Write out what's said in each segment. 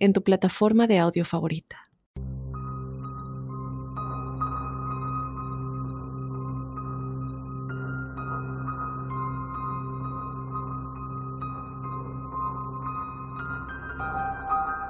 en tu plataforma de audio favorita.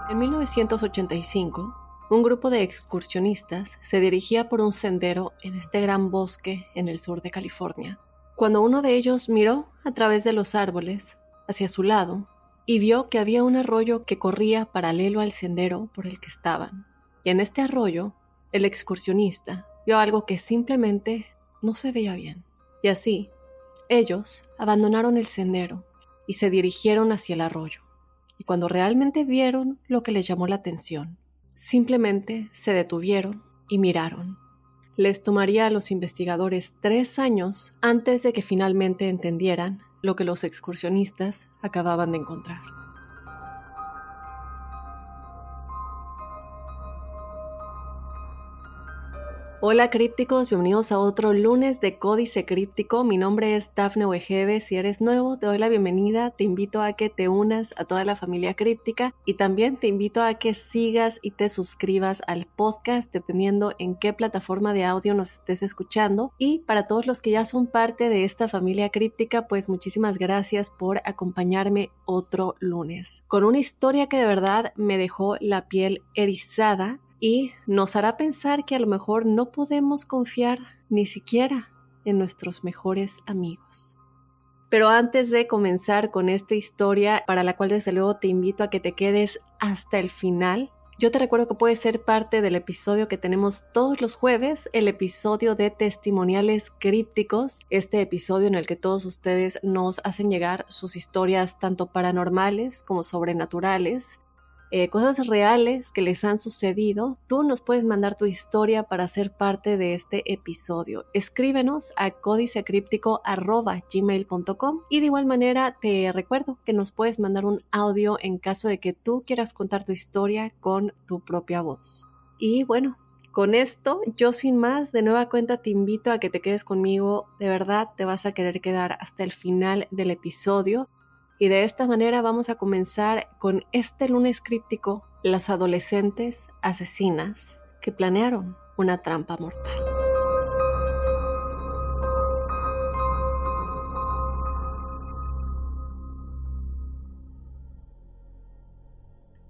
En 1985, un grupo de excursionistas se dirigía por un sendero en este gran bosque en el sur de California, cuando uno de ellos miró a través de los árboles hacia su lado y vio que había un arroyo que corría paralelo al sendero por el que estaban. Y en este arroyo, el excursionista vio algo que simplemente no se veía bien. Y así, ellos abandonaron el sendero y se dirigieron hacia el arroyo. Y cuando realmente vieron lo que les llamó la atención, simplemente se detuvieron y miraron. Les tomaría a los investigadores tres años antes de que finalmente entendieran lo que los excursionistas acababan de encontrar. Hola crípticos, bienvenidos a otro lunes de Códice Críptico. Mi nombre es Dafne Wegebe. Si eres nuevo, te doy la bienvenida. Te invito a que te unas a toda la familia críptica y también te invito a que sigas y te suscribas al podcast dependiendo en qué plataforma de audio nos estés escuchando. Y para todos los que ya son parte de esta familia críptica, pues muchísimas gracias por acompañarme otro lunes con una historia que de verdad me dejó la piel erizada y nos hará pensar que a lo mejor no podemos confiar ni siquiera en nuestros mejores amigos. Pero antes de comenzar con esta historia, para la cual desde luego te invito a que te quedes hasta el final, yo te recuerdo que puedes ser parte del episodio que tenemos todos los jueves, el episodio de testimoniales crípticos, este episodio en el que todos ustedes nos hacen llegar sus historias tanto paranormales como sobrenaturales, eh, cosas reales que les han sucedido, tú nos puedes mandar tu historia para ser parte de este episodio. Escríbenos a códicecríptico.gmail.com y de igual manera te recuerdo que nos puedes mandar un audio en caso de que tú quieras contar tu historia con tu propia voz. Y bueno, con esto, yo sin más, de nueva cuenta te invito a que te quedes conmigo, de verdad te vas a querer quedar hasta el final del episodio y de esta manera vamos a comenzar con este lunes críptico, las adolescentes asesinas que planearon una trampa mortal.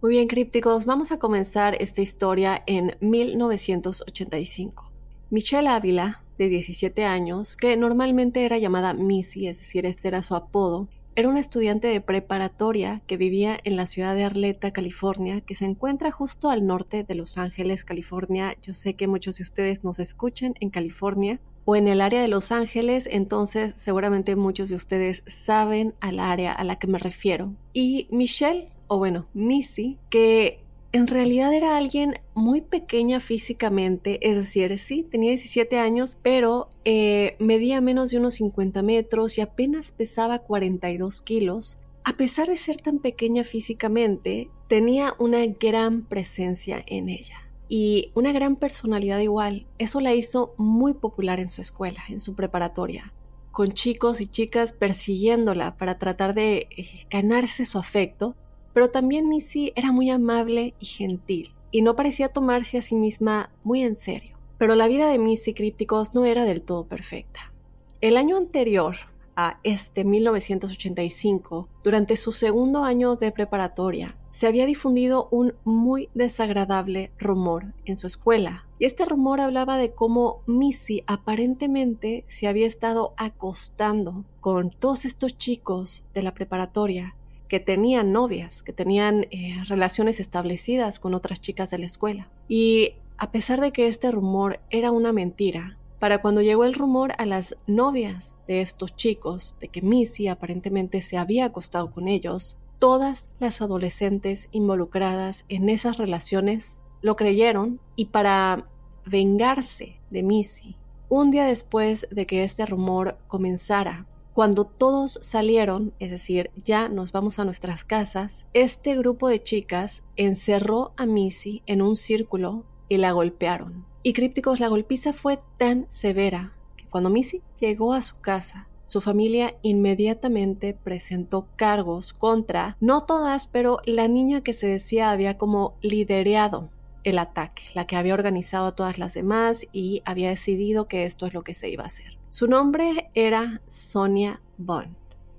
Muy bien, crípticos, vamos a comenzar esta historia en 1985. Michelle Ávila, de 17 años, que normalmente era llamada Missy, es decir, este era su apodo, era una estudiante de preparatoria que vivía en la ciudad de Arleta, California, que se encuentra justo al norte de Los Ángeles, California. Yo sé que muchos de ustedes nos escuchen en California o en el área de Los Ángeles, entonces seguramente muchos de ustedes saben al área a la que me refiero. Y Michelle, o bueno, Missy, que en realidad era alguien muy pequeña físicamente, es decir, sí, tenía 17 años, pero eh, medía menos de unos 50 metros y apenas pesaba 42 kilos. A pesar de ser tan pequeña físicamente, tenía una gran presencia en ella y una gran personalidad igual. Eso la hizo muy popular en su escuela, en su preparatoria, con chicos y chicas persiguiéndola para tratar de eh, ganarse su afecto pero también Missy era muy amable y gentil, y no parecía tomarse a sí misma muy en serio. Pero la vida de Missy Crípticos no era del todo perfecta. El año anterior, a este 1985, durante su segundo año de preparatoria, se había difundido un muy desagradable rumor en su escuela. Y este rumor hablaba de cómo Missy aparentemente se había estado acostando con todos estos chicos de la preparatoria que tenían novias, que tenían eh, relaciones establecidas con otras chicas de la escuela. Y a pesar de que este rumor era una mentira, para cuando llegó el rumor a las novias de estos chicos de que Missy aparentemente se había acostado con ellos, todas las adolescentes involucradas en esas relaciones lo creyeron y para vengarse de Missy, un día después de que este rumor comenzara, cuando todos salieron, es decir, ya nos vamos a nuestras casas, este grupo de chicas encerró a Missy en un círculo y la golpearon. Y crípticos, la golpiza fue tan severa que cuando Missy llegó a su casa, su familia inmediatamente presentó cargos contra, no todas, pero la niña que se decía había como liderado el ataque, la que había organizado a todas las demás y había decidido que esto es lo que se iba a hacer. Su nombre era Sonia Bond.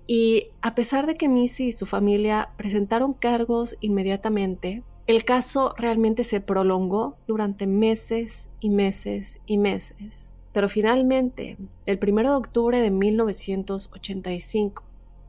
Y a pesar de que Missy y su familia presentaron cargos inmediatamente, el caso realmente se prolongó durante meses y meses y meses. Pero finalmente, el 1 de octubre de 1985,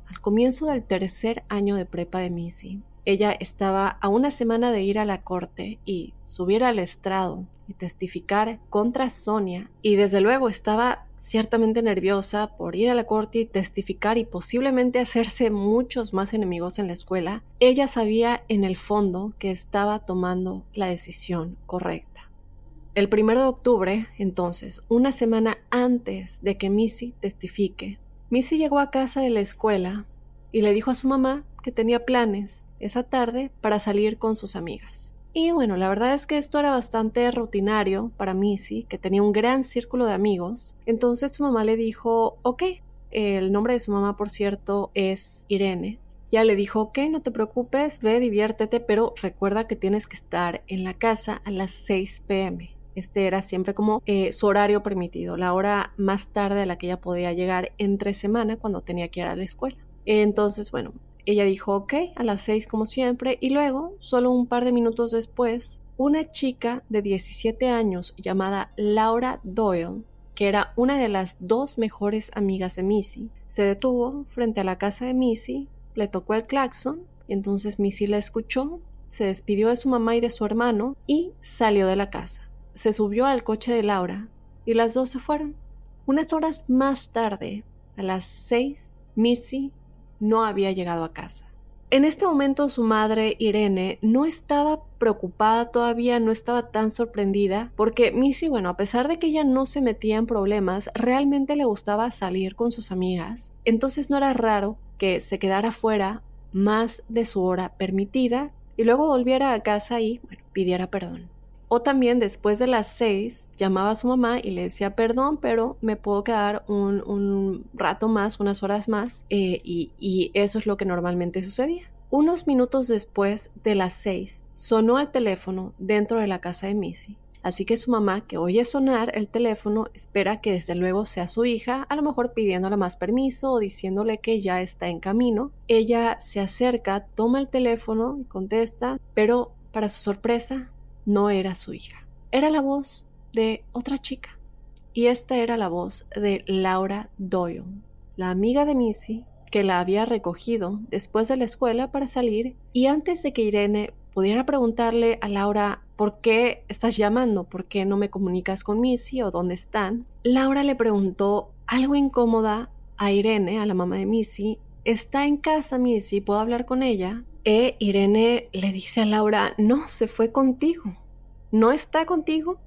al comienzo del tercer año de prepa de Missy, ella estaba a una semana de ir a la corte y subir al estrado y testificar contra Sonia y desde luego estaba ciertamente nerviosa por ir a la corte y testificar y posiblemente hacerse muchos más enemigos en la escuela, ella sabía en el fondo que estaba tomando la decisión correcta. El primero de octubre, entonces, una semana antes de que Missy testifique, Missy llegó a casa de la escuela y le dijo a su mamá que tenía planes esa tarde para salir con sus amigas. Y bueno, la verdad es que esto era bastante rutinario para Missy, que tenía un gran círculo de amigos. Entonces su mamá le dijo, ok, el nombre de su mamá, por cierto, es Irene. Ya le dijo, ok, no te preocupes, ve, diviértete, pero recuerda que tienes que estar en la casa a las 6 pm. Este era siempre como eh, su horario permitido, la hora más tarde a la que ella podía llegar entre semana cuando tenía que ir a la escuela. Entonces, bueno, ella dijo ok a las seis como siempre y luego, solo un par de minutos después, una chica de 17 años llamada Laura Doyle, que era una de las dos mejores amigas de Missy, se detuvo frente a la casa de Missy, le tocó el claxon y entonces Missy la escuchó, se despidió de su mamá y de su hermano y salió de la casa. Se subió al coche de Laura y las dos se fueron. Unas horas más tarde, a las seis, Missy no había llegado a casa. En este momento su madre, Irene, no estaba preocupada todavía, no estaba tan sorprendida, porque Missy, bueno, a pesar de que ella no se metía en problemas, realmente le gustaba salir con sus amigas, entonces no era raro que se quedara fuera más de su hora permitida y luego volviera a casa y, pidiera perdón. O también después de las seis llamaba a su mamá y le decía perdón, pero me puedo quedar un, rato más, unas horas más, eh, y, y eso es lo que normalmente sucedía. Unos minutos después de las seis sonó el teléfono dentro de la casa de Missy. Así que su mamá, que oye sonar el teléfono, espera que desde luego sea su hija, a lo mejor pidiéndole más permiso o diciéndole que ya está en camino. Ella se acerca, toma el teléfono y contesta, pero para su sorpresa no era su hija. Era la voz de otra chica. Y esta era la voz de Laura Doyle, la amiga de Missy que la había recogido después de la escuela para salir y antes de que Irene pudiera preguntarle a Laura ¿por qué estás llamando? ¿Por qué no me comunicas con Missy o dónde están? Laura le preguntó algo incómoda a Irene, a la mamá de Missy. ¿Está en casa Missy? ¿Puedo hablar con ella? E Irene le dice a Laura, no, se fue contigo. No está contigo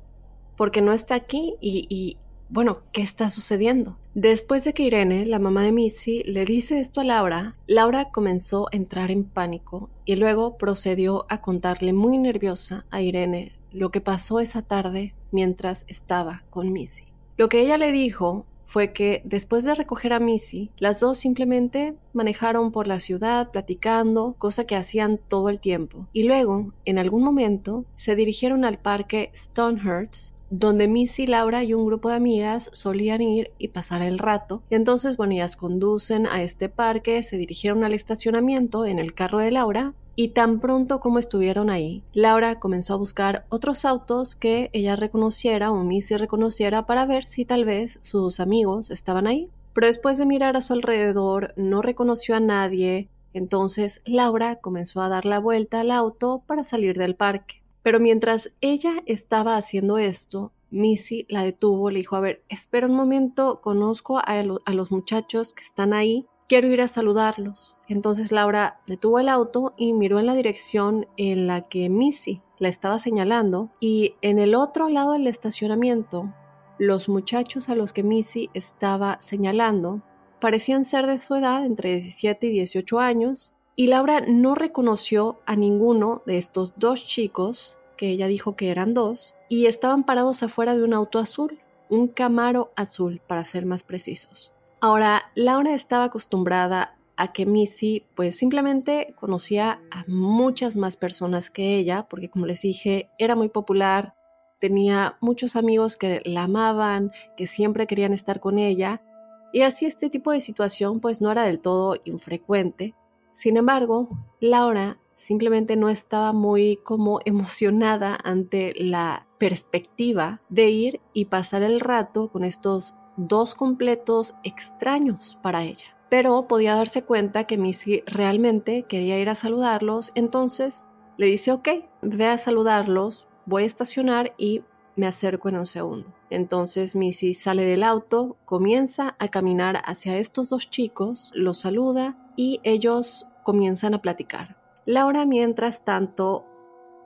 porque no está aquí y, y, bueno, ¿qué está sucediendo? Después de que Irene, la mamá de Missy, le dice esto a Laura, Laura comenzó a entrar en pánico y luego procedió a contarle muy nerviosa a Irene lo que pasó esa tarde mientras estaba con Missy. Lo que ella le dijo fue que después de recoger a Missy, las dos simplemente manejaron por la ciudad platicando, cosa que hacían todo el tiempo. Y luego, en algún momento, se dirigieron al parque Stonehurst, donde Missy, Laura y un grupo de amigas solían ir y pasar el rato. Y entonces, bueno, ellas conducen a este parque, se dirigieron al estacionamiento en el carro de Laura y tan pronto como estuvieron ahí, Laura comenzó a buscar otros autos que ella reconociera o Missy reconociera para ver si tal vez sus amigos estaban ahí. Pero después de mirar a su alrededor, no reconoció a nadie, entonces Laura comenzó a dar la vuelta al auto para salir del parque. Pero mientras ella estaba haciendo esto, Missy la detuvo, le dijo, a ver, espera un momento, conozco a, a los muchachos que están ahí, quiero ir a saludarlos. Entonces Laura detuvo el auto y miró en la dirección en la que Missy la estaba señalando y en el otro lado del estacionamiento, los muchachos a los que Missy estaba señalando parecían ser de su edad, entre 17 y 18 años, y Laura no reconoció a ninguno de estos dos chicos, que ella dijo que eran dos, y estaban parados afuera de un auto azul, un Camaro azul, para ser más precisos. Ahora, Laura estaba acostumbrada a que Missy pues simplemente conocía a muchas más personas que ella, porque como les dije, era muy popular, tenía muchos amigos que la amaban, que siempre querían estar con ella, y así este tipo de situación pues no era del todo infrecuente. Sin embargo, Laura simplemente no estaba muy como emocionada ante la perspectiva de ir y pasar el rato con estos dos completos extraños para ella. Pero podía darse cuenta que Missy realmente quería ir a saludarlos, entonces le dice, ok, ve a saludarlos, voy a estacionar y me acerco en un segundo. Entonces Missy sale del auto, comienza a caminar hacia estos dos chicos, los saluda y ellos comienzan a platicar. Laura, mientras tanto,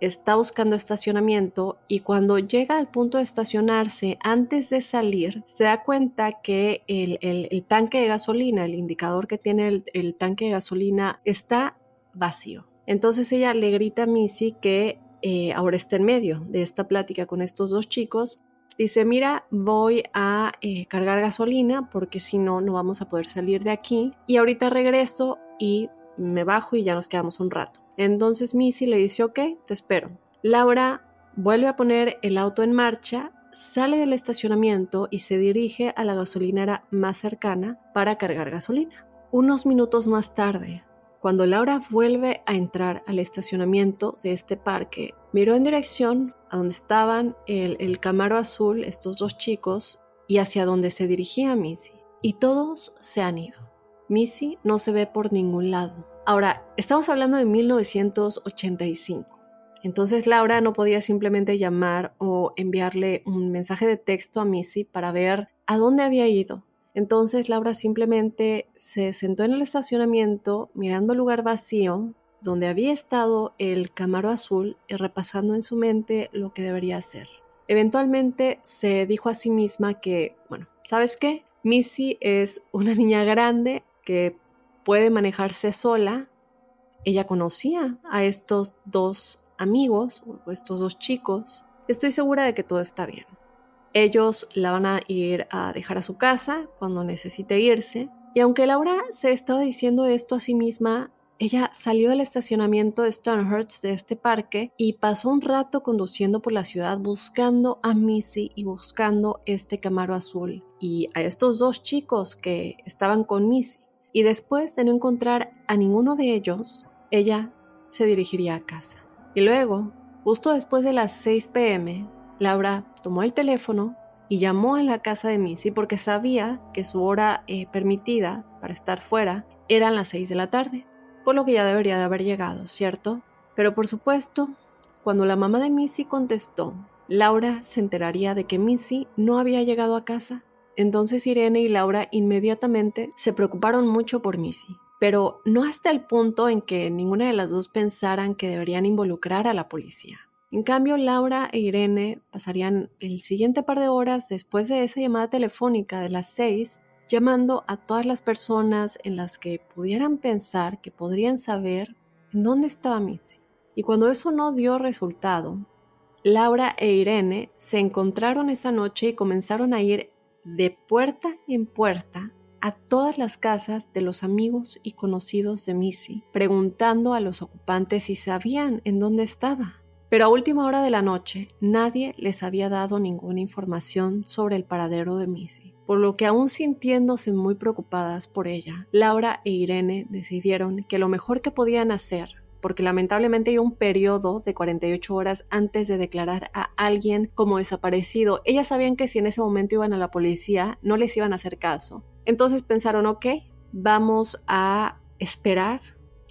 está buscando estacionamiento y cuando llega al punto de estacionarse, antes de salir, se da cuenta que el, tanque de gasolina, el indicador que tiene el, tanque de gasolina, está vacío. Entonces ella le grita a Missy que eh, ahora está en medio de esta plática con estos dos chicos. Dice, mira, voy a eh, cargar gasolina porque si no, no vamos a poder salir de aquí. Y ahorita regreso y me bajo y ya nos quedamos un rato. Entonces Missy le dice, ok, te espero. Laura vuelve a poner el auto en marcha, sale del estacionamiento y se dirige a la gasolinera más cercana para cargar gasolina. Unos minutos más tarde, cuando Laura vuelve a entrar al estacionamiento de este parque, miró en dirección a donde estaban el, el Camaro azul, estos dos chicos, y hacia donde se dirigía Missy. Y todos se han ido. Missy no se ve por ningún lado. Ahora, estamos hablando de 1985. Entonces Laura no podía simplemente llamar o enviarle un mensaje de texto a Missy para ver a dónde había ido. Entonces Laura simplemente se sentó en el estacionamiento mirando el lugar vacío donde había estado el Camaro azul y repasando en su mente lo que debería hacer. Eventualmente se dijo a sí misma que, bueno, ¿sabes qué? Missy es una niña grande que puede manejarse sola. Ella conocía a estos dos amigos, o estos dos chicos. Estoy segura de que todo está bien. Ellos la van a ir a dejar a su casa cuando necesite irse. Y aunque Laura se estaba diciendo esto a sí misma, ella salió del estacionamiento de Stonehurst de este parque y pasó un rato conduciendo por la ciudad buscando a Missy y buscando este Camaro azul y a estos dos chicos que estaban con Missy y después de no encontrar a ninguno de ellos, ella se dirigiría a casa. Y luego, justo después de las 6 pm, Laura tomó el teléfono y llamó a la casa de Missy porque sabía que su hora eh, permitida para estar fuera eran las 6 de la tarde, por lo que ya debería de haber llegado, ¿cierto? Pero por supuesto, cuando la mamá de Missy contestó, Laura se enteraría de que Missy no había llegado a casa entonces Irene y Laura inmediatamente se preocuparon mucho por Missy, pero no hasta el punto en que ninguna de las dos pensaran que deberían involucrar a la policía. En cambio, Laura e Irene pasarían el siguiente par de horas después de esa llamada telefónica de las seis, llamando a todas las personas en las que pudieran pensar que podrían saber en dónde estaba Missy. Y cuando eso no dio resultado, Laura e Irene se encontraron esa noche y comenzaron a ir de puerta en puerta a todas las casas de los amigos y conocidos de Missy, preguntando a los ocupantes si sabían en dónde estaba. Pero a última hora de la noche nadie les había dado ninguna información sobre el paradero de Missy, por lo que aún sintiéndose muy preocupadas por ella, Laura e Irene decidieron que lo mejor que podían hacer porque lamentablemente hay un periodo de 48 horas antes de declarar a alguien como desaparecido. Ellas sabían que si en ese momento iban a la policía, no les iban a hacer caso. Entonces pensaron, ok, vamos a esperar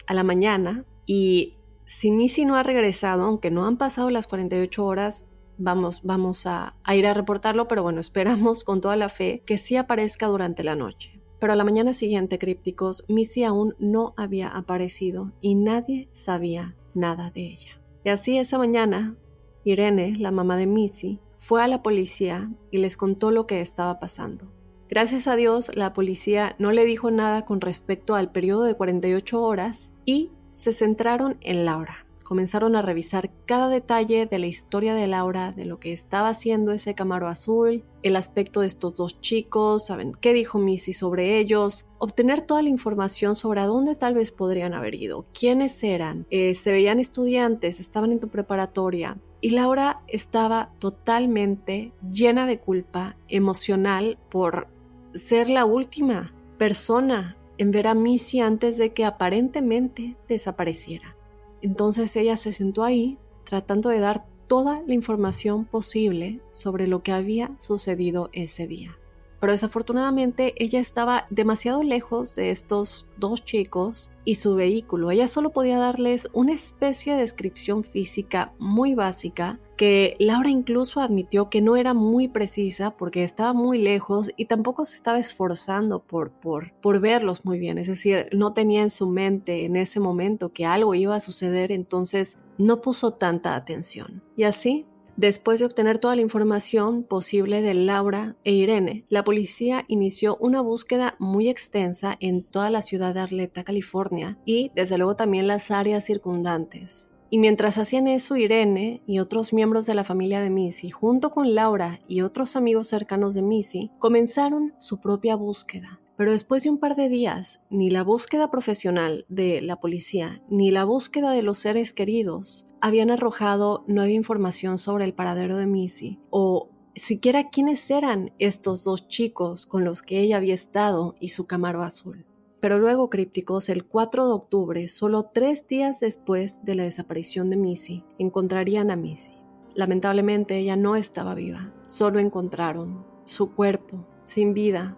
a la mañana y si Missy no ha regresado, aunque no han pasado las 48 horas, vamos, vamos a, a ir a reportarlo, pero bueno, esperamos con toda la fe que sí aparezca durante la noche. Pero a la mañana siguiente, crípticos, Missy aún no había aparecido y nadie sabía nada de ella. Y así esa mañana, Irene, la mamá de Missy, fue a la policía y les contó lo que estaba pasando. Gracias a Dios, la policía no le dijo nada con respecto al periodo de 48 horas y se centraron en Laura, comenzaron a revisar cada detalle de la historia de Laura, de lo que estaba haciendo ese Camaro azul, el aspecto de estos dos chicos, saben qué dijo Missy sobre ellos, obtener toda la información sobre a dónde tal vez podrían haber ido, quiénes eran, eh, se veían estudiantes, estaban en tu preparatoria. Y Laura estaba totalmente llena de culpa emocional por ser la última persona en ver a Missy antes de que aparentemente desapareciera. Entonces ella se sentó ahí tratando de dar toda la información posible sobre lo que había sucedido ese día. Pero desafortunadamente ella estaba demasiado lejos de estos dos chicos y su vehículo. Ella solo podía darles una especie de descripción física muy básica que Laura incluso admitió que no era muy precisa porque estaba muy lejos y tampoco se estaba esforzando por, por, por verlos muy bien. Es decir, no tenía en su mente en ese momento que algo iba a suceder, entonces no puso tanta atención. Y así Después de obtener toda la información posible de Laura e Irene, la policía inició una búsqueda muy extensa en toda la ciudad de Arleta, California, y desde luego también las áreas circundantes. Y mientras hacían eso, Irene y otros miembros de la familia de Missy, junto con Laura y otros amigos cercanos de Missy, comenzaron su propia búsqueda. Pero después de un par de días, ni la búsqueda profesional de la policía, ni la búsqueda de los seres queridos habían arrojado nueva información sobre el paradero de Missy o siquiera quiénes eran estos dos chicos con los que ella había estado y su camaro azul. Pero luego, crípticos, el 4 de octubre, solo tres días después de la desaparición de Missy, encontrarían a Missy. Lamentablemente ella no estaba viva, solo encontraron su cuerpo sin vida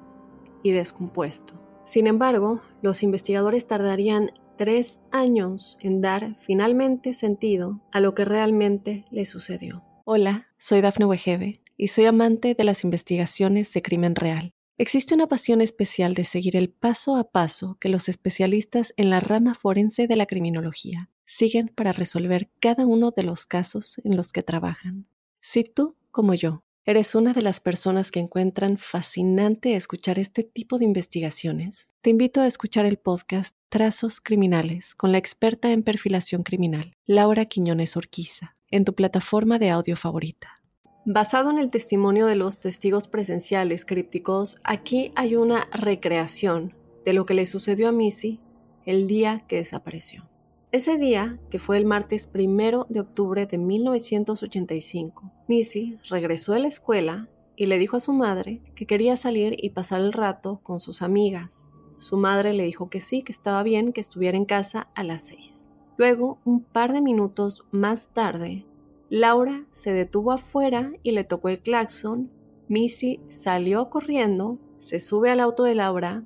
y descompuesto. Sin embargo, los investigadores tardarían tres años en dar finalmente sentido a lo que realmente le sucedió. Hola, soy Dafne Wegebe y soy amante de las investigaciones de crimen real. Existe una pasión especial de seguir el paso a paso que los especialistas en la rama forense de la criminología siguen para resolver cada uno de los casos en los que trabajan. Si tú, como yo, ¿Eres una de las personas que encuentran fascinante escuchar este tipo de investigaciones? Te invito a escuchar el podcast Trazos Criminales con la experta en perfilación criminal, Laura Quiñones Orquiza, en tu plataforma de audio favorita. Basado en el testimonio de los testigos presenciales crípticos, aquí hay una recreación de lo que le sucedió a Missy el día que desapareció. Ese día, que fue el martes primero de octubre de 1985, Missy regresó de la escuela y le dijo a su madre que quería salir y pasar el rato con sus amigas. Su madre le dijo que sí, que estaba bien, que estuviera en casa a las seis. Luego, un par de minutos más tarde, Laura se detuvo afuera y le tocó el claxon. Missy salió corriendo, se sube al auto de Laura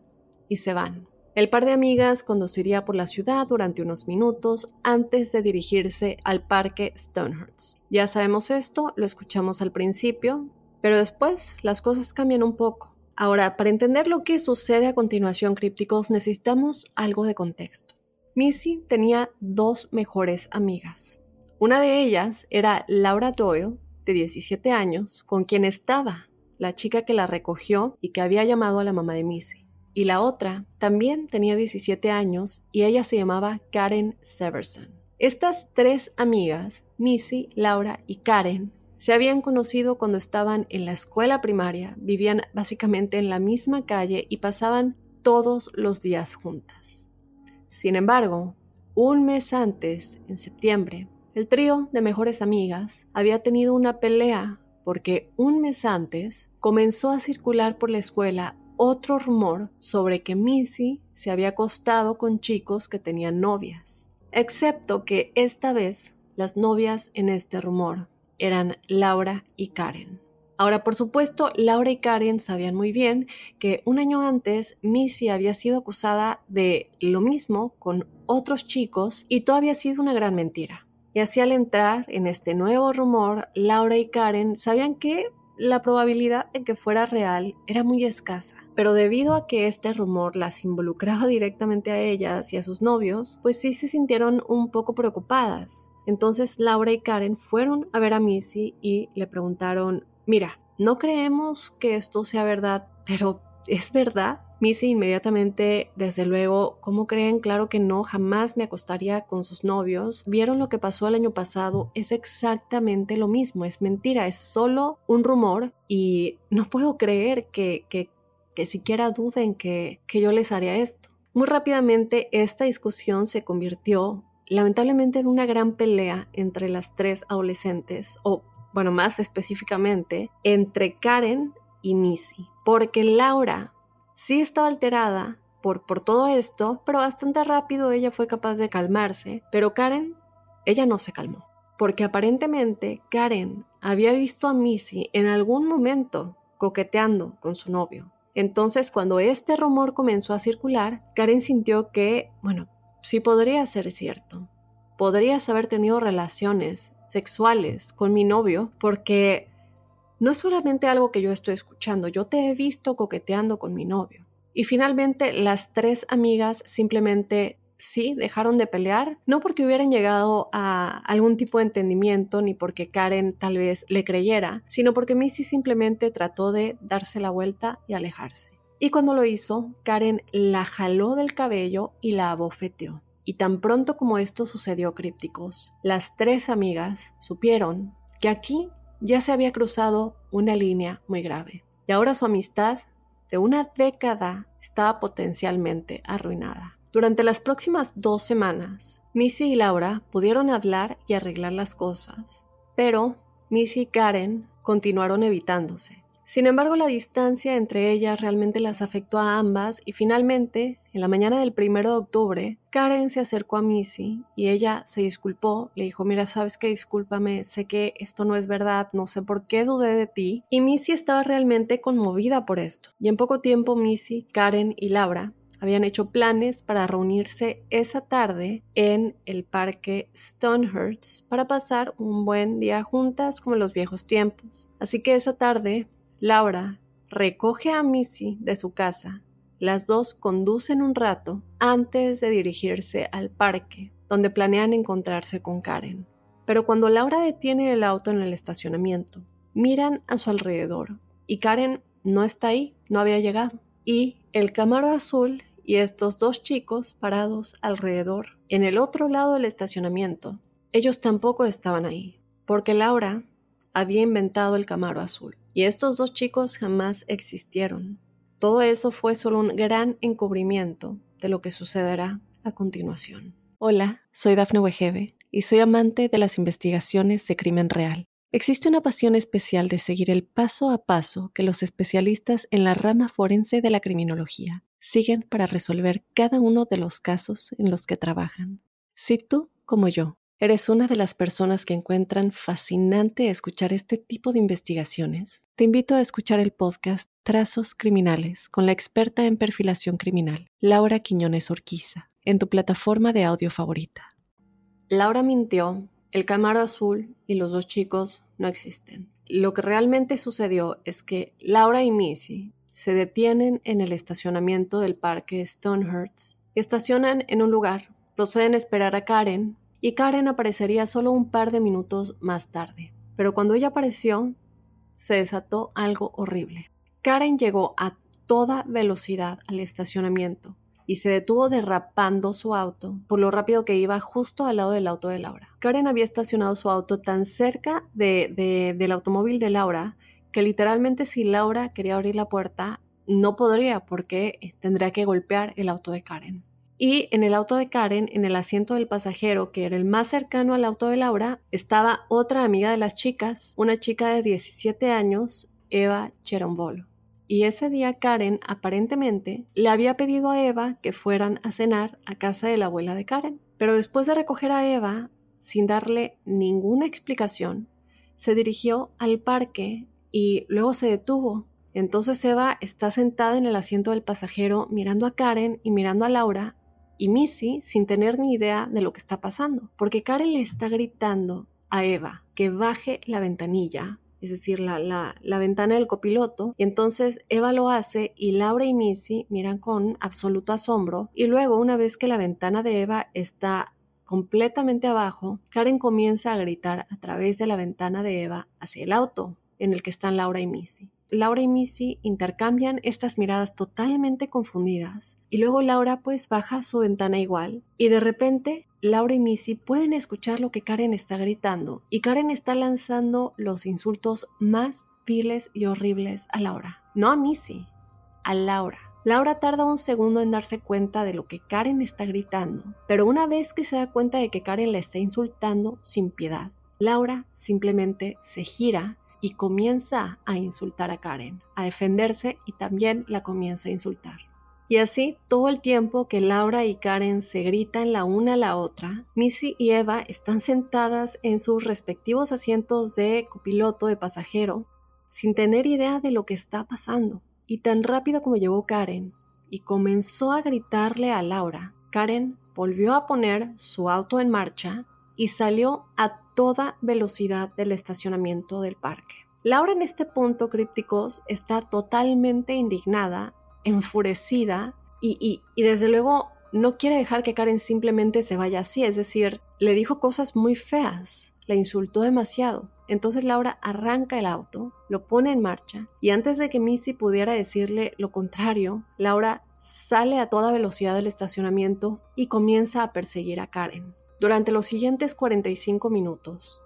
y se van. El par de amigas conduciría por la ciudad durante unos minutos antes de dirigirse al parque Stonehurst. Ya sabemos esto, lo escuchamos al principio, pero después las cosas cambian un poco. Ahora, para entender lo que sucede a continuación, crípticos, necesitamos algo de contexto. Missy tenía dos mejores amigas. Una de ellas era Laura Doyle, de 17 años, con quien estaba la chica que la recogió y que había llamado a la mamá de Missy y la otra también tenía 17 años y ella se llamaba Karen Severson. Estas tres amigas, Missy, Laura y Karen, se habían conocido cuando estaban en la escuela primaria, vivían básicamente en la misma calle y pasaban todos los días juntas. Sin embargo, un mes antes, en septiembre, el trío de mejores amigas había tenido una pelea porque un mes antes comenzó a circular por la escuela otro rumor sobre que Missy se había acostado con chicos que tenían novias, excepto que esta vez las novias en este rumor eran Laura y Karen. Ahora, por supuesto, Laura y Karen sabían muy bien que un año antes Missy había sido acusada de lo mismo con otros chicos y todo había sido una gran mentira. Y así al entrar en este nuevo rumor, Laura y Karen sabían que la probabilidad de que fuera real era muy escasa. Pero debido a que este rumor las involucraba directamente a ellas y a sus novios, pues sí se sintieron un poco preocupadas. Entonces Laura y Karen fueron a ver a Missy y le preguntaron, mira, no creemos que esto sea verdad, pero ¿es verdad? Missy inmediatamente, desde luego, ¿cómo creen? Claro que no, jamás me acostaría con sus novios. Vieron lo que pasó el año pasado, es exactamente lo mismo, es mentira, es solo un rumor y no puedo creer que, que, que siquiera duden que, que yo les haría esto. Muy rápidamente esta discusión se convirtió lamentablemente en una gran pelea entre las tres adolescentes, o bueno, más específicamente, entre Karen y Missy, porque Laura sí estaba alterada por, por todo esto, pero bastante rápido ella fue capaz de calmarse, pero Karen, ella no se calmó, porque aparentemente Karen había visto a Missy en algún momento coqueteando con su novio. Entonces, cuando este rumor comenzó a circular, Karen sintió que, bueno, sí podría ser cierto. Podrías haber tenido relaciones sexuales con mi novio porque no es solamente algo que yo estoy escuchando, yo te he visto coqueteando con mi novio. Y finalmente las tres amigas simplemente sí dejaron de pelear, no porque hubieran llegado a algún tipo de entendimiento ni porque Karen tal vez le creyera, sino porque Missy simplemente trató de darse la vuelta y alejarse. Y cuando lo hizo, Karen la jaló del cabello y la abofeteó. Y tan pronto como esto sucedió, crípticos, las tres amigas supieron que aquí ya se había cruzado una línea muy grave. Y ahora su amistad de una década estaba potencialmente arruinada. Durante las próximas dos semanas, Missy y Laura pudieron hablar y arreglar las cosas, pero Missy y Karen continuaron evitándose. Sin embargo, la distancia entre ellas realmente las afectó a ambas y finalmente, en la mañana del primero de octubre, Karen se acercó a Missy y ella se disculpó, le dijo, mira, sabes que discúlpame, sé que esto no es verdad, no sé por qué dudé de ti. Y Missy estaba realmente conmovida por esto. Y en poco tiempo Missy, Karen y Laura habían hecho planes para reunirse esa tarde en el parque Stonehurst para pasar un buen día juntas como en los viejos tiempos. Así que esa tarde Laura recoge a Missy de su casa. Las dos conducen un rato antes de dirigirse al parque, donde planean encontrarse con Karen. Pero cuando Laura detiene el auto en el estacionamiento, miran a su alrededor y Karen no está ahí, no había llegado. Y el Camaro azul y estos dos chicos parados alrededor, en el otro lado del estacionamiento, ellos tampoco estaban ahí, porque Laura había inventado el Camaro azul. Y estos dos chicos jamás existieron. Todo eso fue solo un gran encubrimiento de lo que sucederá a continuación. Hola, soy Dafne Wegebe y soy amante de las investigaciones de crimen real. Existe una pasión especial de seguir el paso a paso que los especialistas en la rama forense de la criminología siguen para resolver cada uno de los casos en los que trabajan. Si tú, como yo, ¿Eres una de las personas que encuentran fascinante escuchar este tipo de investigaciones? Te invito a escuchar el podcast Trazos Criminales con la experta en perfilación criminal, Laura Quiñones Orquiza, en tu plataforma de audio favorita. Laura mintió, el Camaro Azul y los dos chicos no existen. Lo que realmente sucedió es que Laura y Missy se detienen en el estacionamiento del parque Stonehurst, estacionan en un lugar, proceden a esperar a Karen, y Karen aparecería solo un par de minutos más tarde. Pero cuando ella apareció, se desató algo horrible. Karen llegó a toda velocidad al estacionamiento y se detuvo derrapando su auto por lo rápido que iba justo al lado del auto de Laura. Karen había estacionado su auto tan cerca del automóvil de Laura que literalmente si Laura quería abrir la puerta no podría porque tendría que golpear el auto de Karen. Y en el auto de Karen, en el asiento del pasajero, que era el más cercano al auto de Laura, estaba otra amiga de las chicas, una chica de 17 años, Eva Cherombolo. Y ese día Karen aparentemente le había pedido a Eva que fueran a cenar a casa de la abuela de Karen. Pero después de recoger a Eva, sin darle ninguna explicación, se dirigió al parque y luego se detuvo. Entonces Eva está sentada en el asiento del pasajero mirando a Karen y mirando a Laura y Missy sin tener ni idea de lo que está pasando, porque Karen le está gritando a Eva que baje la ventanilla es decir, la, la, ventana del copiloto, y entonces Eva lo hace y Laura y Missy miran con absoluto asombro, y luego una vez que la ventana de Eva está completamente abajo, Karen comienza a gritar a través de la ventana de Eva hacia el auto en el que están Laura y Missy. Laura y Missy intercambian estas miradas totalmente confundidas y luego Laura pues baja su ventana igual y de repente Laura y Missy pueden escuchar lo que Karen está gritando y Karen está lanzando los insultos más viles y horribles a Laura. No a Missy, a Laura. Laura tarda un segundo en darse cuenta de lo que Karen está gritando, pero una vez que se da cuenta de que Karen la está insultando sin piedad, Laura simplemente se gira y comienza a insultar a Karen, a defenderse y también la comienza a insultar. Y así, todo el tiempo que Laura y Karen se gritan la una a la otra, Missy y Eva están sentadas en sus respectivos asientos de copiloto de pasajero, sin tener idea de lo que está pasando. Y tan rápido como llegó Karen y comenzó a gritarle a Laura, Karen volvió a poner su auto en marcha y salió a toda velocidad del estacionamiento del parque. Laura en este punto, crípticos, está totalmente indignada, enfurecida y, y, desde luego no quiere dejar que Karen simplemente se vaya así, es decir, le dijo cosas muy feas, la insultó demasiado. Entonces Laura arranca el auto, lo pone en marcha y antes de que Missy pudiera decirle lo contrario, Laura sale a toda velocidad del estacionamiento y comienza a perseguir a Karen. Durante los siguientes 45 minutos,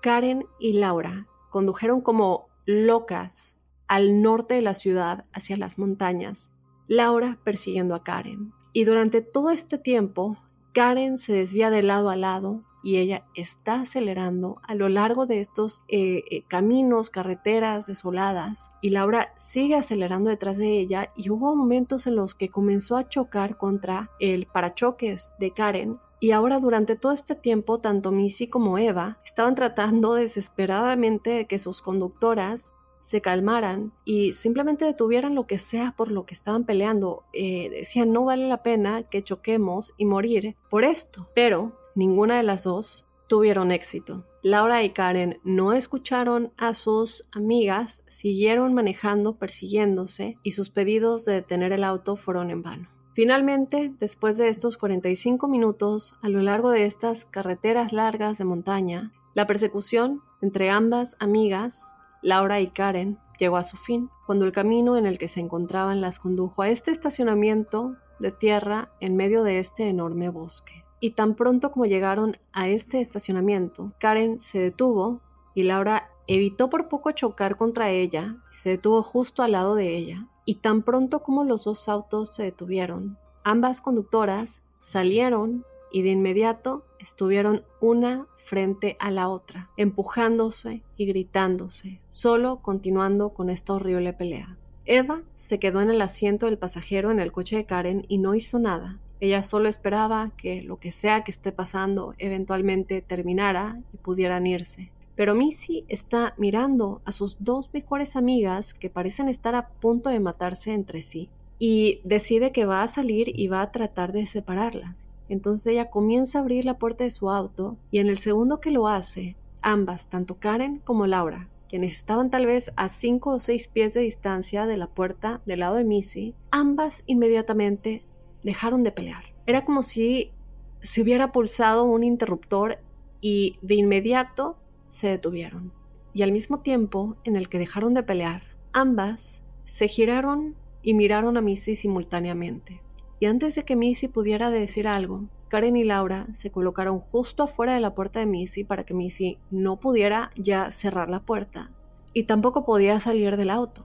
Karen y Laura condujeron como locas al norte de la ciudad hacia las montañas, Laura persiguiendo a Karen. Y durante todo este tiempo, Karen se desvía de lado a lado, y ella está acelerando a lo largo de estos eh, eh, caminos, carreteras desoladas y Laura sigue acelerando detrás de ella y hubo momentos en los que comenzó a chocar contra el parachoques de Karen y ahora durante todo este tiempo, tanto Missy como Eva estaban tratando desesperadamente de que sus conductoras se calmaran y simplemente detuvieran lo que sea por lo que estaban peleando. Eh, decían, no vale la pena que choquemos y morir por esto. Pero ninguna de las dos tuvieron éxito. Laura y Karen no escucharon a sus amigas, siguieron manejando, persiguiéndose, y sus pedidos de detener el auto fueron en vano. Finalmente, después de estos 45 minutos, a lo largo de estas carreteras largas de montaña, la persecución entre ambas amigas, Laura y Karen, llegó a su fin, cuando el camino en el que se encontraban las condujo a este estacionamiento de tierra en medio de este enorme bosque y tan pronto como llegaron a este estacionamiento, Karen se detuvo y Laura evitó por poco chocar contra ella y se detuvo justo al lado de ella. Y tan pronto como los dos autos se detuvieron, ambas conductoras salieron y de inmediato estuvieron una frente a la otra, empujándose y gritándose, solo continuando con esta horrible pelea. Eva se quedó en el asiento del pasajero en el coche de Karen y no hizo nada, ella solo esperaba que lo que sea que esté pasando eventualmente terminara y pudieran irse. Pero Missy está mirando a sus dos mejores amigas que parecen estar a punto de matarse entre sí y decide que va a salir y va a tratar de separarlas. Entonces ella comienza a abrir la puerta de su auto y en el segundo que lo hace, ambas, tanto Karen como Laura, quienes estaban tal vez a cinco o seis pies de distancia de la puerta del lado de Missy, ambas inmediatamente dejaron de pelear. Era como si se hubiera pulsado un interruptor y de inmediato se detuvieron. Y al mismo tiempo en el que dejaron de pelear, ambas se giraron y miraron a Missy simultáneamente. Y antes de que Missy pudiera decir algo, Karen y Laura se colocaron justo afuera de la puerta de Missy para que Missy no pudiera ya cerrar la puerta y tampoco podía salir del auto.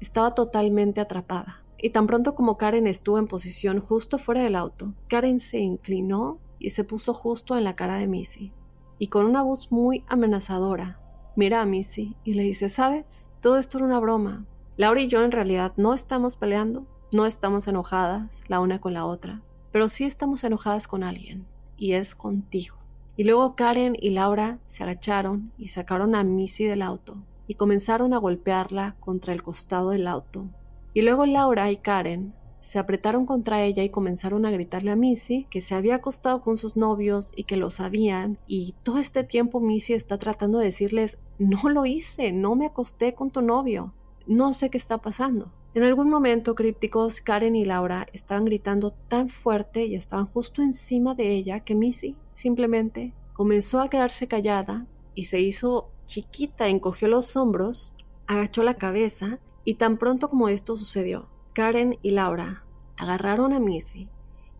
Estaba totalmente atrapada. Y tan pronto como Karen estuvo en posición justo fuera del auto, Karen se inclinó y se puso justo en la cara de Missy. Y con una voz muy amenazadora, mira a Missy y le dice, ¿sabes? Todo esto era una broma. Laura y yo en realidad no estamos peleando, no estamos enojadas la una con la otra, pero sí estamos enojadas con alguien, y es contigo. Y luego Karen y Laura se agacharon y sacaron a Missy del auto y comenzaron a golpearla contra el costado del auto y luego Laura y Karen se apretaron contra ella y comenzaron a gritarle a Missy que se había acostado con sus novios y que lo sabían. Y todo este tiempo Missy está tratando de decirles, no lo hice, no me acosté con tu novio. No sé qué está pasando. En algún momento, crípticos, Karen y Laura estaban gritando tan fuerte y estaban justo encima de ella que Missy simplemente comenzó a quedarse callada y se hizo chiquita, encogió los hombros, agachó la cabeza y tan pronto como esto sucedió, Karen y Laura agarraron a Missy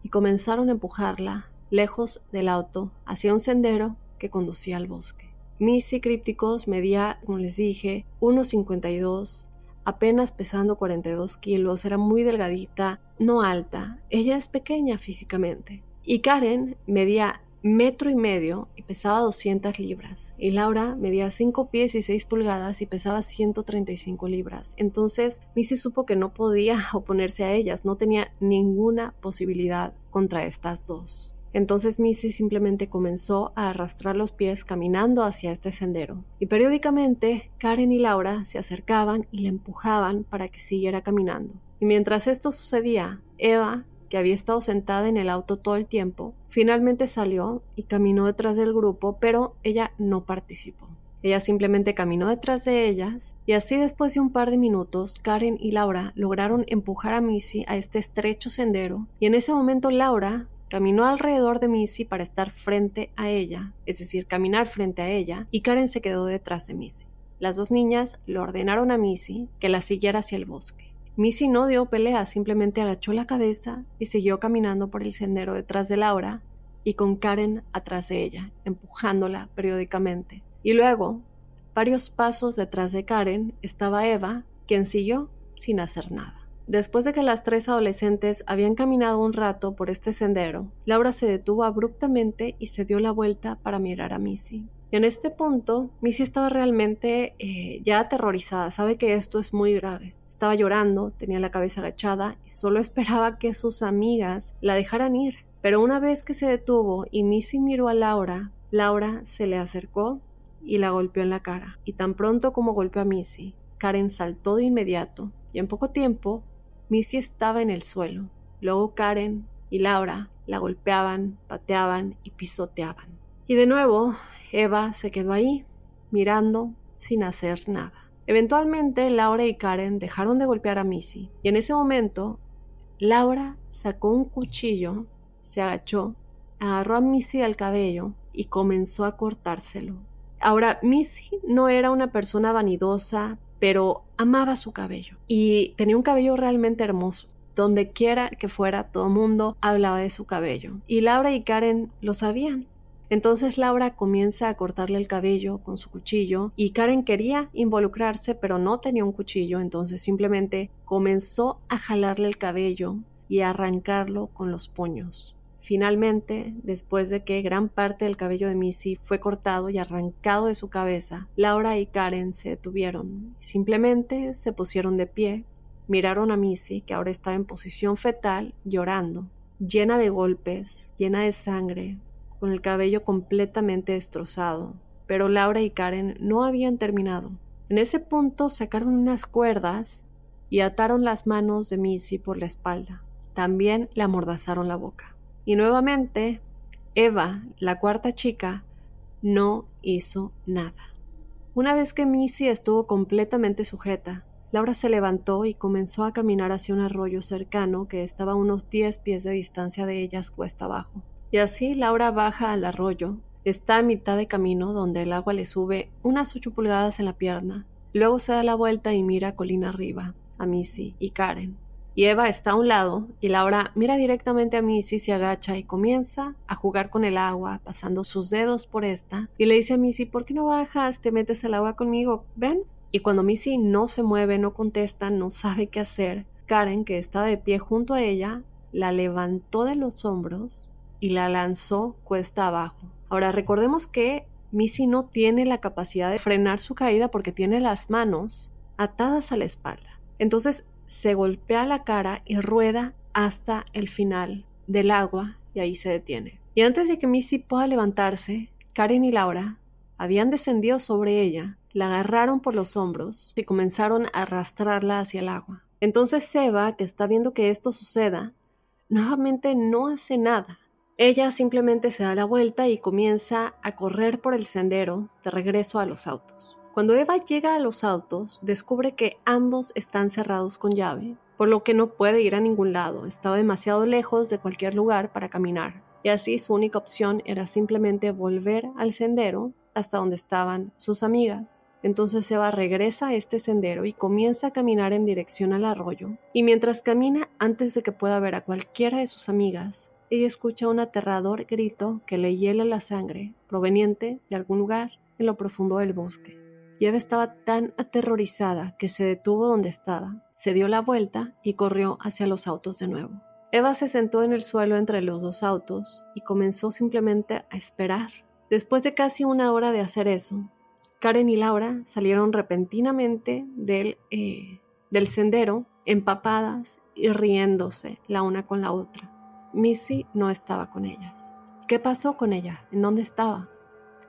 y comenzaron a empujarla lejos del auto hacia un sendero que conducía al bosque. Missy Crípticos medía, como les dije, 1,52 apenas pesando 42 kilos, era muy delgadita, no alta, ella es pequeña físicamente. Y Karen medía metro y medio y pesaba 200 libras. Y Laura medía 5 pies y 6 pulgadas y pesaba 135 libras. Entonces Missy supo que no podía oponerse a ellas, no tenía ninguna posibilidad contra estas dos. Entonces Missy simplemente comenzó a arrastrar los pies caminando hacia este sendero. Y periódicamente Karen y Laura se acercaban y le empujaban para que siguiera caminando. Y mientras esto sucedía, Eva, que había estado sentada en el auto todo el tiempo, finalmente salió y caminó detrás del grupo, pero ella no participó. Ella simplemente caminó detrás de ellas y así después de un par de minutos Karen y Laura lograron empujar a Missy a este estrecho sendero y en ese momento Laura Caminó alrededor de Missy para estar frente a ella, es decir, caminar frente a ella, y Karen se quedó detrás de Missy. Las dos niñas le ordenaron a Missy que la siguiera hacia el bosque. Missy no dio pelea, simplemente agachó la cabeza y siguió caminando por el sendero detrás de Laura y con Karen atrás de ella, empujándola periódicamente. Y luego, varios pasos detrás de Karen, estaba Eva, quien siguió sin hacer nada. Después de que las tres adolescentes habían caminado un rato por este sendero, Laura se detuvo abruptamente y se dio la vuelta para mirar a Missy. En este punto, Missy estaba realmente eh, ya aterrorizada, sabe que esto es muy grave. Estaba llorando, tenía la cabeza agachada y solo esperaba que sus amigas la dejaran ir. Pero una vez que se detuvo y Missy miró a Laura, Laura se le acercó y la golpeó en la cara. Y tan pronto como golpeó a Missy, Karen saltó de inmediato y en poco tiempo Missy estaba en el suelo. Luego Karen y Laura la golpeaban, pateaban y pisoteaban. Y de nuevo, Eva se quedó ahí, mirando, sin hacer nada. Eventualmente, Laura y Karen dejaron de golpear a Missy, y en ese momento, Laura sacó un cuchillo, se agachó, agarró a Missy al cabello y comenzó a cortárselo. Ahora, Missy no era una persona vanidosa, pero amaba su cabello y tenía un cabello realmente hermoso. Donde quiera que fuera, todo el mundo hablaba de su cabello. Y Laura y Karen lo sabían. Entonces Laura comienza a cortarle el cabello con su cuchillo y Karen quería involucrarse pero no tenía un cuchillo, entonces simplemente comenzó a jalarle el cabello y a arrancarlo con los puños. Finalmente, después de que gran parte del cabello de Missy fue cortado y arrancado de su cabeza, Laura y Karen se detuvieron. Simplemente se pusieron de pie, miraron a Missy, que ahora estaba en posición fetal, llorando, llena de golpes, llena de sangre, con el cabello completamente destrozado. Pero Laura y Karen no habían terminado. En ese punto sacaron unas cuerdas y ataron las manos de Missy por la espalda. También le amordazaron la boca. Y nuevamente, Eva, la cuarta chica, no hizo nada. Una vez que Missy estuvo completamente sujeta, Laura se levantó y comenzó a caminar hacia un arroyo cercano que estaba a unos 10 pies de distancia de ellas cuesta abajo. Y así Laura baja al arroyo, está a mitad de camino donde el agua le sube unas 8 pulgadas en la pierna, luego se da la vuelta y mira colina arriba, a Missy y Karen, y Eva está a un lado y Laura mira directamente a Missy, se agacha y comienza a jugar con el agua, pasando sus dedos por esta, y le dice a Missy, ¿por qué no bajas? Te metes al agua conmigo, ven. Y cuando Missy no se mueve, no contesta, no sabe qué hacer, Karen, que estaba de pie junto a ella, la levantó de los hombros y la lanzó cuesta abajo. Ahora recordemos que Missy no tiene la capacidad de frenar su caída porque tiene las manos atadas a la espalda. Entonces se golpea la cara y rueda hasta el final del agua y ahí se detiene. Y antes de que Missy pueda levantarse, Karen y Laura habían descendido sobre ella, la agarraron por los hombros y comenzaron a arrastrarla hacia el agua. Entonces Eva, que está viendo que esto suceda, nuevamente no hace nada. Ella simplemente se da la vuelta y comienza a correr por el sendero de regreso a los autos. Cuando Eva llega a los autos, descubre que ambos están cerrados con llave, por lo que no puede ir a ningún lado. Estaba demasiado lejos de cualquier lugar para caminar, y así su única opción era simplemente volver al sendero hasta donde estaban sus amigas. Entonces Eva regresa a este sendero y comienza a caminar en dirección al arroyo, y mientras camina antes de que pueda ver a cualquiera de sus amigas, ella escucha un aterrador grito que le hiela la sangre, proveniente de algún lugar en lo profundo del bosque. Eva estaba tan aterrorizada que se detuvo donde estaba, se dio la vuelta y corrió hacia los autos de nuevo. Eva se sentó en el suelo entre los dos autos y comenzó simplemente a esperar. Después de casi una hora de hacer eso, Karen y Laura salieron repentinamente del, eh, del sendero, empapadas y riéndose la una con la otra. Missy no estaba con ellas. ¿Qué pasó con ella? ¿En dónde estaba?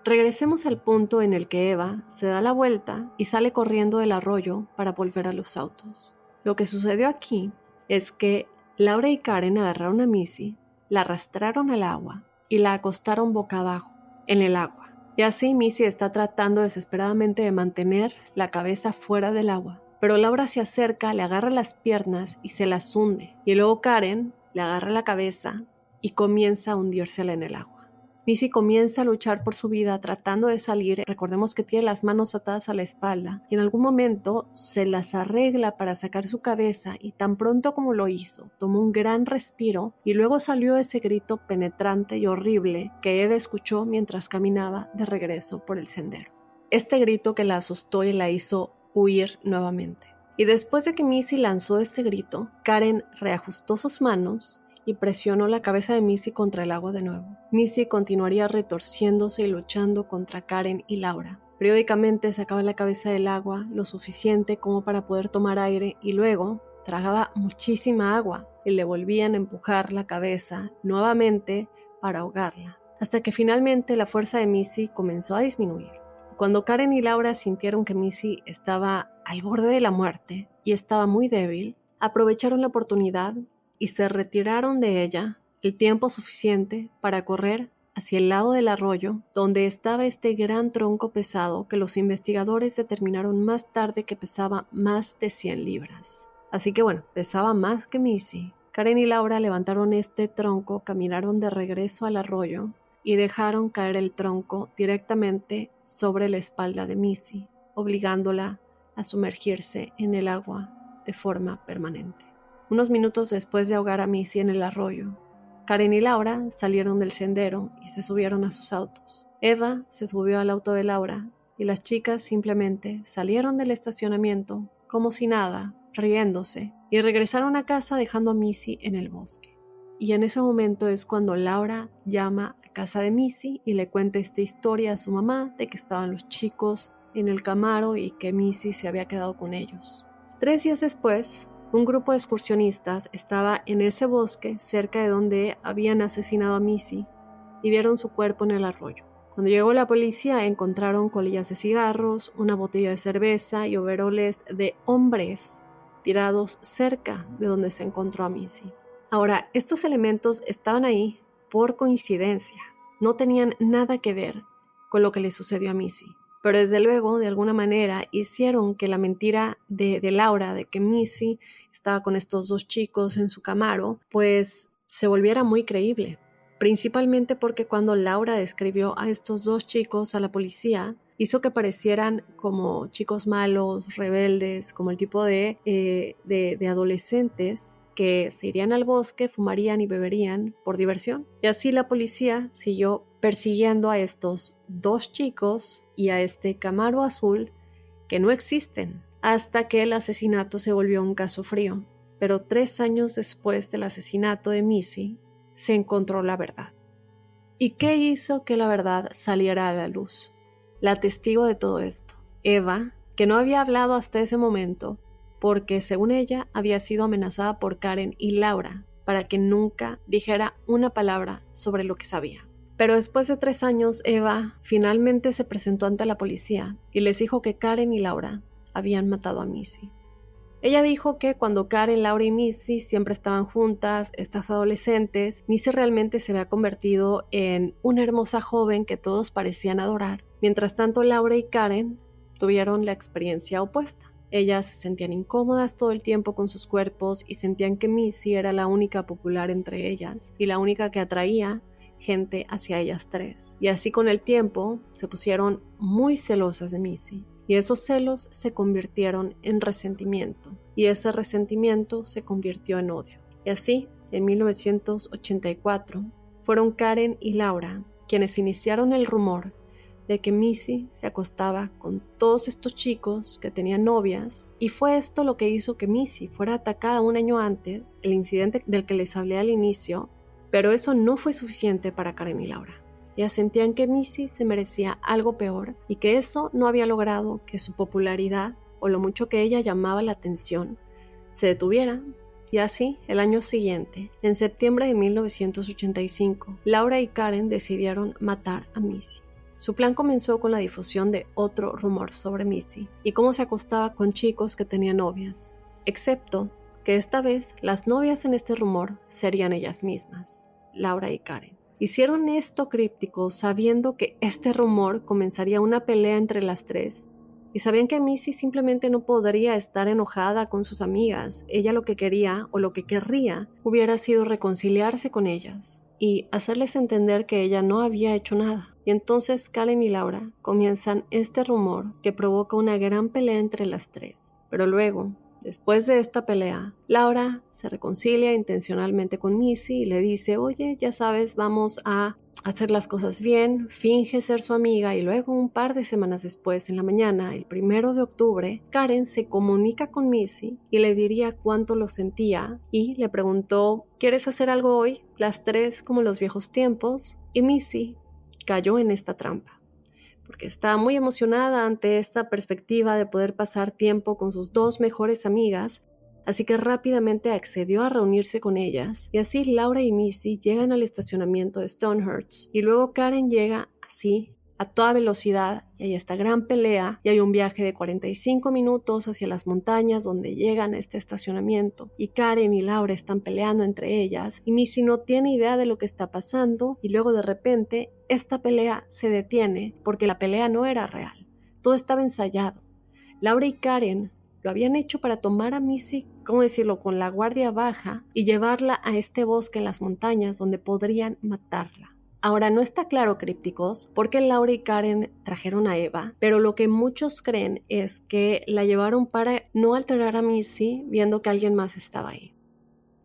Regresemos al punto en el que Eva se da la vuelta y sale corriendo del arroyo para volver a los autos. Lo que sucedió aquí es que Laura y Karen agarraron a Missy, la arrastraron al agua y la acostaron boca abajo en el agua. Y así Missy está tratando desesperadamente de mantener la cabeza fuera del agua. Pero Laura se acerca, le agarra las piernas y se las hunde. Y luego Karen le agarra la cabeza y comienza a hundírsela en el agua. Missy comienza a luchar por su vida tratando de salir. Recordemos que tiene las manos atadas a la espalda y en algún momento se las arregla para sacar su cabeza y tan pronto como lo hizo, tomó un gran respiro y luego salió ese grito penetrante y horrible que Eva escuchó mientras caminaba de regreso por el sendero. Este grito que la asustó y la hizo huir nuevamente. Y después de que Missy lanzó este grito, Karen reajustó sus manos y presionó la cabeza de Missy contra el agua de nuevo. Missy continuaría retorciéndose y luchando contra Karen y Laura. Periódicamente sacaba la cabeza del agua lo suficiente como para poder tomar aire y luego tragaba muchísima agua y le volvían a empujar la cabeza nuevamente para ahogarla, hasta que finalmente la fuerza de Missy comenzó a disminuir. Cuando Karen y Laura sintieron que Missy estaba al borde de la muerte y estaba muy débil, aprovecharon la oportunidad y se retiraron de ella el tiempo suficiente para correr hacia el lado del arroyo donde estaba este gran tronco pesado que los investigadores determinaron más tarde que pesaba más de 100 libras. Así que bueno, pesaba más que Missy. Karen y Laura levantaron este tronco, caminaron de regreso al arroyo y dejaron caer el tronco directamente sobre la espalda de Missy, obligándola a sumergirse en el agua de forma permanente. Unos minutos después de ahogar a Missy en el arroyo, Karen y Laura salieron del sendero y se subieron a sus autos. Eva se subió al auto de Laura y las chicas simplemente salieron del estacionamiento como si nada, riéndose, y regresaron a casa dejando a Missy en el bosque. Y en ese momento es cuando Laura llama a casa de Missy y le cuenta esta historia a su mamá de que estaban los chicos en el Camaro y que Missy se había quedado con ellos. Tres días después, un grupo de excursionistas estaba en ese bosque cerca de donde habían asesinado a Missy y vieron su cuerpo en el arroyo. Cuando llegó la policía encontraron colillas de cigarros, una botella de cerveza y overoles de hombres tirados cerca de donde se encontró a Missy. Ahora, estos elementos estaban ahí por coincidencia, no tenían nada que ver con lo que le sucedió a Missy pero desde luego, de alguna manera, hicieron que la mentira de, Laura, de que Missy estaba con estos dos chicos en su camaro, pues se volviera muy creíble. Principalmente porque cuando Laura describió a estos dos chicos a la policía, hizo que parecieran como chicos malos, rebeldes, como el tipo de, eh, de adolescentes que se irían al bosque, fumarían y beberían por diversión. Y así la policía siguió persiguiendo a estos dos chicos y a este Camaro azul que no existen, hasta que el asesinato se volvió un caso frío. Pero tres años después del asesinato de Missy, se encontró la verdad. ¿Y qué hizo que la verdad saliera a la luz? La testigo de todo esto, Eva, que no había hablado hasta ese momento, porque según ella había sido amenazada por Karen y Laura para que nunca dijera una palabra sobre lo que sabía. Pero después de tres años, Eva finalmente se presentó ante la policía y les dijo que Karen y Laura habían matado a Missy. Ella dijo que cuando Karen, Laura y Missy siempre estaban juntas, estas adolescentes, Missy realmente se había convertido en una hermosa joven que todos parecían adorar. Mientras tanto, Laura y Karen tuvieron la experiencia opuesta. Ellas se sentían incómodas todo el tiempo con sus cuerpos y sentían que Missy era la única popular entre ellas y la única que atraía gente hacia ellas tres. Y así con el tiempo se pusieron muy celosas de Missy. Y esos celos se convirtieron en resentimiento. Y ese resentimiento se convirtió en odio. Y así, en 1984, fueron Karen y Laura quienes iniciaron el rumor de que Missy se acostaba con todos estos chicos que tenían novias y fue esto lo que hizo que Missy fuera atacada un año antes, el incidente del que les hablé al inicio, pero eso no fue suficiente para Karen y Laura. Ya sentían que Missy se merecía algo peor y que eso no había logrado que su popularidad o lo mucho que ella llamaba la atención se detuviera. Y así, el año siguiente, en septiembre de 1985, Laura y Karen decidieron matar a Missy. Su plan comenzó con la difusión de otro rumor sobre Missy y cómo se acostaba con chicos que tenían novias, excepto que esta vez las novias en este rumor serían ellas mismas, Laura y Karen. Hicieron esto críptico sabiendo que este rumor comenzaría una pelea entre las tres y sabían que Missy simplemente no podría estar enojada con sus amigas. Ella lo que quería o lo que querría hubiera sido reconciliarse con ellas y hacerles entender que ella no había hecho nada. Y entonces Karen y Laura comienzan este rumor que provoca una gran pelea entre las tres. Pero luego, después de esta pelea, Laura se reconcilia intencionalmente con Missy y le dice, oye, ya sabes, vamos a hacer las cosas bien, finge ser su amiga y luego un par de semanas después, en la mañana, el primero de octubre, Karen se comunica con Missy y le diría cuánto lo sentía y le preguntó, ¿quieres hacer algo hoy? Las tres como los viejos tiempos y Missy cayó en esta trampa, porque estaba muy emocionada ante esta perspectiva de poder pasar tiempo con sus dos mejores amigas, así que rápidamente accedió a reunirse con ellas, y así Laura y Missy llegan al estacionamiento de Stonehurst, y luego Karen llega así a toda velocidad y hay esta gran pelea y hay un viaje de 45 minutos hacia las montañas donde llegan a este estacionamiento y Karen y Laura están peleando entre ellas y Missy no tiene idea de lo que está pasando y luego de repente esta pelea se detiene porque la pelea no era real, todo estaba ensayado. Laura y Karen lo habían hecho para tomar a Missy, ¿cómo decirlo?, con la guardia baja y llevarla a este bosque en las montañas donde podrían matarla. Ahora no está claro, crípticos, por qué Laura y Karen trajeron a Eva, pero lo que muchos creen es que la llevaron para no alterar a Missy viendo que alguien más estaba ahí.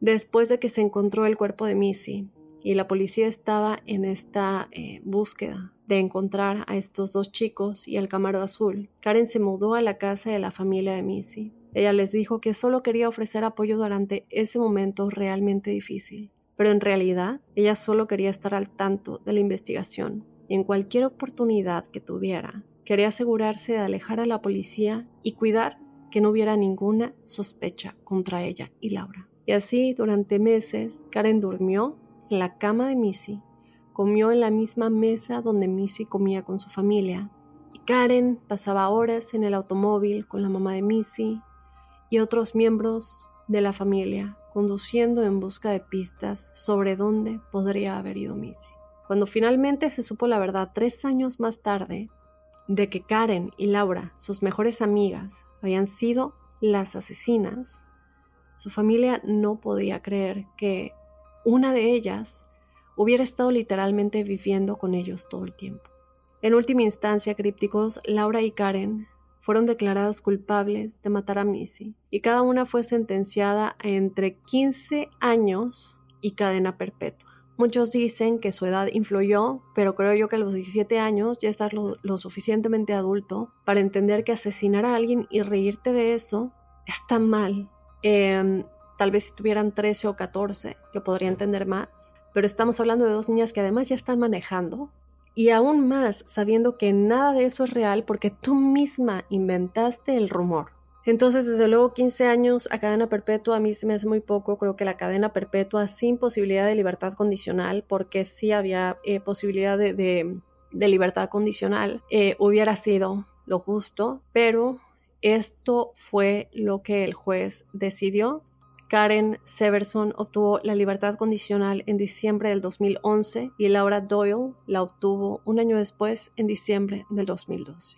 Después de que se encontró el cuerpo de Missy y la policía estaba en esta eh, búsqueda de encontrar a estos dos chicos y el Camaro Azul, Karen se mudó a la casa de la familia de Missy. Ella les dijo que solo quería ofrecer apoyo durante ese momento realmente difícil pero en realidad ella solo quería estar al tanto de la investigación y en cualquier oportunidad que tuviera, quería asegurarse de alejar a la policía y cuidar que no hubiera ninguna sospecha contra ella y Laura. Y así, durante meses, Karen durmió en la cama de Missy, comió en la misma mesa donde Missy comía con su familia, y Karen pasaba horas en el automóvil con la mamá de Missy y otros miembros de la familia conduciendo en busca de pistas sobre dónde podría haber ido Missy. Cuando finalmente se supo la verdad tres años más tarde de que Karen y Laura, sus mejores amigas, habían sido las asesinas, su familia no podía creer que una de ellas hubiera estado literalmente viviendo con ellos todo el tiempo. En última instancia, crípticos, Laura y Karen fueron declaradas culpables de matar a Missy y cada una fue sentenciada a entre 15 años y cadena perpetua. Muchos dicen que su edad influyó, pero creo yo que a los 17 años ya estás lo, suficientemente adulto para entender que asesinar a alguien y reírte de eso está mal. Em, tal vez si tuvieran 13 o 14 lo podría entender más, pero estamos hablando de dos niñas que además ya están manejando, y aún más sabiendo que nada de eso es real porque tú misma inventaste el rumor. Entonces, desde luego, 15 años a cadena perpetua a mí se me hace muy poco. Creo que la cadena perpetua sin posibilidad de libertad condicional, porque sí había eh, posibilidad de, libertad condicional, eh, hubiera sido lo justo, pero Esto fue lo que el juez decidió. Karen Severson obtuvo la libertad condicional en diciembre del 2011 y Laura Doyle la obtuvo un año después, en diciembre del 2012.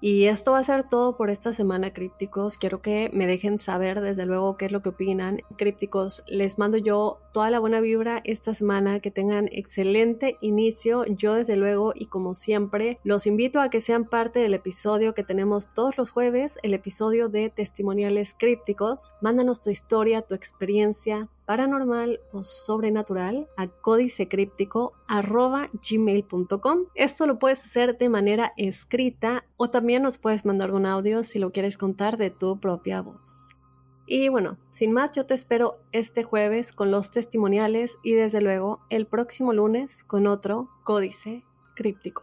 Y esto va a ser todo por esta semana, crípticos. Quiero que me dejen saber desde luego qué es lo que opinan. Crípticos, les mando yo toda la buena vibra esta semana, que tengan excelente inicio. Yo desde luego y como siempre, los invito a que sean parte del episodio que tenemos todos los jueves, el episodio de testimoniales crípticos. Mándanos tu historia, tu experiencia, paranormal o sobrenatural a códicecríptico.gmail.com. Esto lo puedes hacer de manera escrita o también nos puedes mandar un audio si lo quieres contar de tu propia voz. Y bueno, sin más, yo te espero este jueves con los testimoniales y desde luego el próximo lunes con otro códice críptico.